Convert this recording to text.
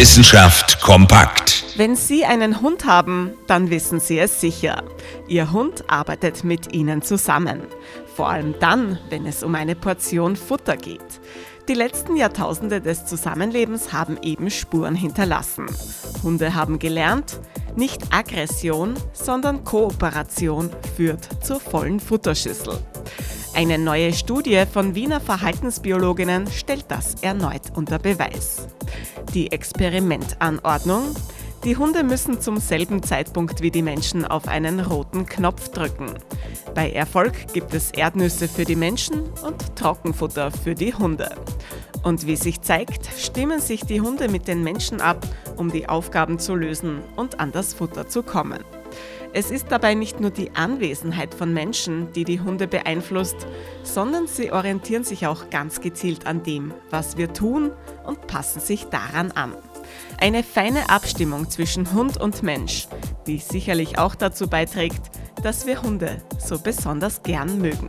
Wissenschaft kompakt. Wenn Sie einen Hund haben, dann wissen Sie es sicher. Ihr Hund arbeitet mit Ihnen zusammen. Vor allem dann, wenn es um eine Portion Futter geht. Die letzten Jahrtausende des Zusammenlebens haben eben Spuren hinterlassen. Hunde haben gelernt, nicht Aggression, sondern Kooperation führt zur vollen Futterschüssel. Eine neue Studie von Wiener Verhaltensbiologinnen stellt das erneut unter Beweis. Die Experimentanordnung. Die Hunde müssen zum selben Zeitpunkt wie die Menschen auf einen roten Knopf drücken. Bei Erfolg gibt es Erdnüsse für die Menschen und Trockenfutter für die Hunde. Und wie sich zeigt, stimmen sich die Hunde mit den Menschen ab, um die Aufgaben zu lösen und an das Futter zu kommen. Es ist dabei nicht nur die Anwesenheit von Menschen, die die Hunde beeinflusst, sondern sie orientieren sich auch ganz gezielt an dem, was wir tun und passen sich daran an. Eine feine Abstimmung zwischen Hund und Mensch, die sicherlich auch dazu beiträgt, dass wir Hunde so besonders gern mögen.